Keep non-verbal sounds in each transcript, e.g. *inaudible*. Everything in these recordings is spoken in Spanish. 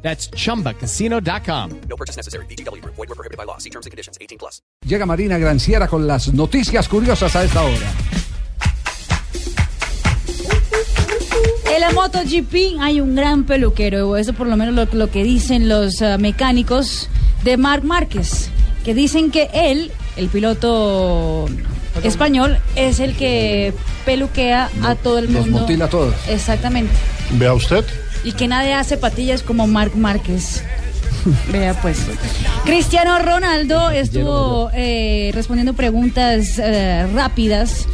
That's chumbacasino.com. No purchase necessary. BGW. Void were prohibited by law. See terms and conditions. 18 plus. Llega Marina Granciera con las noticias curiosas a esta hora. En la MotoGP hay un gran peluquero, eso por lo menos lo, lo que dicen los ah, mecánicos de Marc Márquez, que dicen que él, el piloto español, es el que peluquea a todo el los mundo. mutila a todos. Exactamente. Vea usted. Y que nadie hace patillas como Marc Márquez. *laughs* Vea pues. Cristiano Ronaldo estuvo eh, respondiendo preguntas eh, rápidas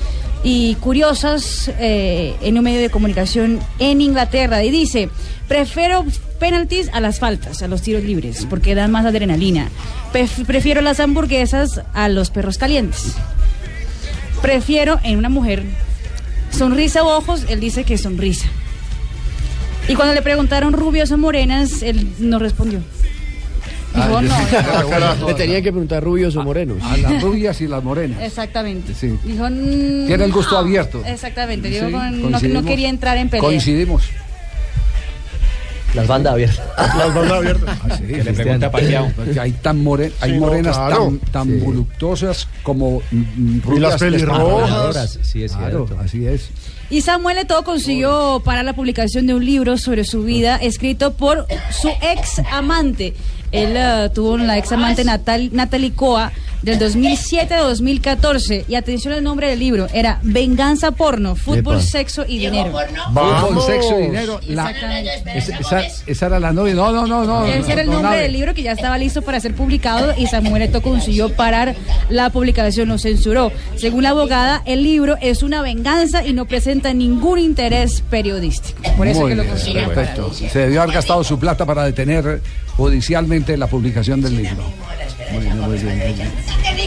y curiosas eh, en un medio de comunicación en Inglaterra y dice, prefiero penaltis a las faltas, a los tiros libres, porque dan más adrenalina. Pref- prefiero las hamburguesas a los perros calientes. Prefiero en una mujer sonrisa o ojos, él dice que sonrisa. Y cuando le preguntaron rubias o morenas, él no respondió. Dijo, Ah, no, ah, no. Le tenía que preguntar rubios o morenos. A las rubias y las morenas. Exactamente. Sí. Dijo, Tiene el gusto abierto. Exactamente. Sí, Dijo, no, no quería entrar en pelea. Coincidimos. Las bandas abiertas. *laughs* Las bandas abiertas. Ah, sí, le pregunta. Porque hay tan more- hay Sí, no, morenas claro. tan, tan voluptuosas como mm, Y rubias las pelirrojas. Sí, es Claro, cierto. así es. Y Samuel Eto'o consiguió parar la publicación de un libro sobre su vida escrito por su ex amante. Él eh, tuvo la ex amante Natal, Natalie Coa del 2007 a 2014. Y atención al nombre del libro: era Venganza Porno, Fútbol, Epa. Sexo y Dinero. Fútbol, sexo y dinero. La- Exactamente. esa, esa- esa era la novia. No, no, no, no. Ese era el no, nombre del libro que ya estaba listo para ser publicado y Samuel Eto'o consiguió parar la publicación, lo censuró. Según la abogada, el libro es una venganza y no presenta ningún interés periodístico. Por eso Muy que lo bien, consiguió parar. perfecto. Se debió haber gastado su plata para detener judicialmente la publicación del libro. Muy bien, muy bien, muy bien.